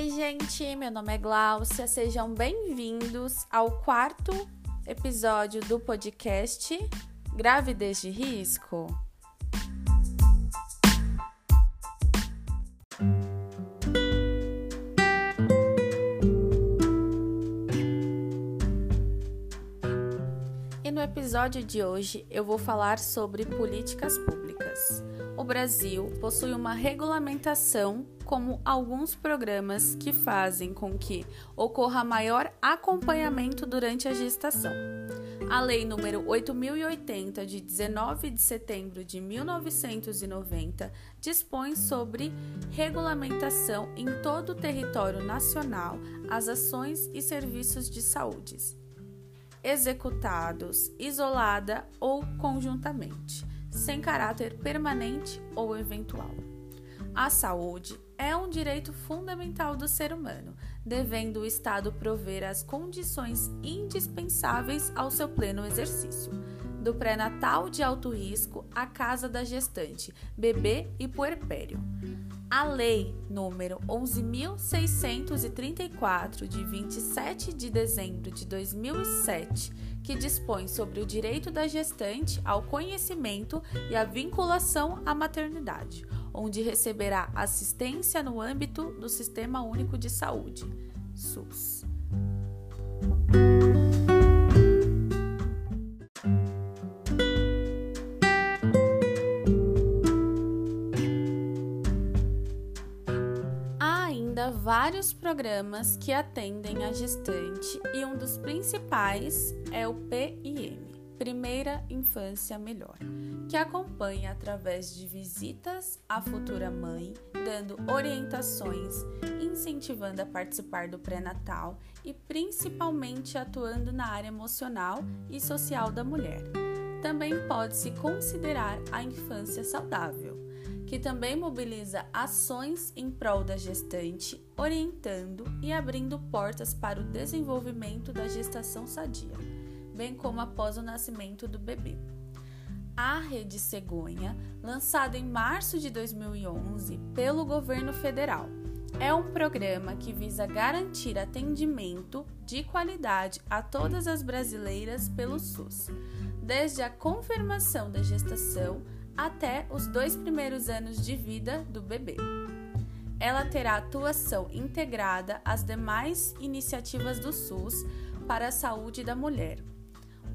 Oi, gente, meu nome é Gláucia, sejam bem-vindos ao quarto episódio do podcast Gravidez de Risco. E no episódio de hoje eu vou falar sobre políticas públicas. Brasil possui uma regulamentação como alguns programas que fazem com que ocorra maior acompanhamento durante a gestação. A Lei nº 8080 de 19 de setembro de 1990 dispõe sobre regulamentação em todo o território nacional as ações e serviços de saúde executados isolada ou conjuntamente, sem caráter permanente ou eventual. A saúde é um direito fundamental do ser humano, devendo o Estado prover as condições indispensáveis ao seu pleno exercício. Do pré-natal de alto risco à casa da gestante, bebê e puerpério. A Lei número 11.634, de 27 de dezembro de 2007, que dispõe sobre o direito da gestante ao conhecimento e à vinculação à maternidade, onde receberá assistência no âmbito do Sistema Único de Saúde, SUS. Ainda vários programas que atendem a gestante e um dos principais é o PIM, Primeira Infância Melhor, que acompanha através de visitas à futura mãe, dando orientações, incentivando a participar do pré-natal e principalmente atuando na área emocional e social da mulher. Também pode-se considerar a infância saudável que também mobiliza ações em prol da gestante, orientando e abrindo portas para o desenvolvimento da gestação sadia, bem como após o nascimento do bebê. A Rede Cegonha, lançada em março de 2011 pelo governo federal, é um programa que visa garantir atendimento de qualidade a todas as brasileiras pelo SUS, desde a confirmação da gestação até os dois primeiros anos de vida do bebê. Ela terá atuação integrada às demais iniciativas do SUS para a saúde da mulher.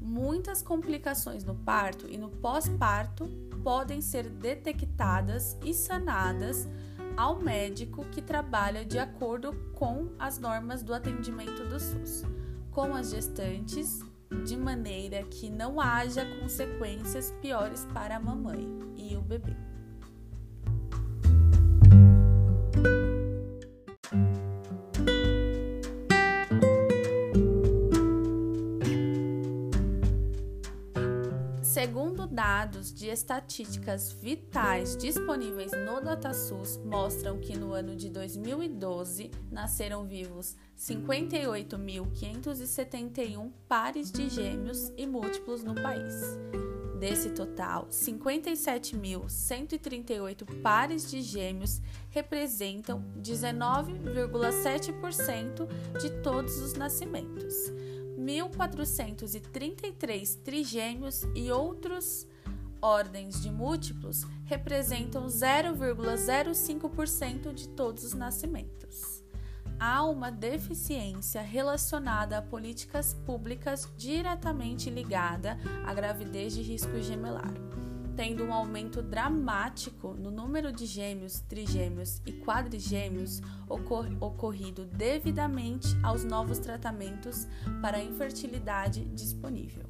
Muitas complicações no parto e no pós-parto podem ser detectadas e sanadas ao médico que trabalha de acordo com as normas do atendimento do SUS, com as gestantes de maneira que não haja consequências piores para a mamãe e o bebê. Segundo dados de estatísticas vitais disponíveis no DataSUS, mostram que no ano de 2012 nasceram vivos 58.571 pares de gêmeos e múltiplos no país. Desse total, 57.138 pares de gêmeos representam 19,7% de todos os nascimentos. 1.433 trigêmeos e outros ordens de múltiplos representam 0,05% de todos os nascimentos. Há uma deficiência relacionada a políticas públicas diretamente ligada à gravidez de risco gemelar tendo um aumento dramático no número de gêmeos, trigêmeos e quadrigêmeos ocor ocorrido devidamente aos novos tratamentos para a infertilidade disponível.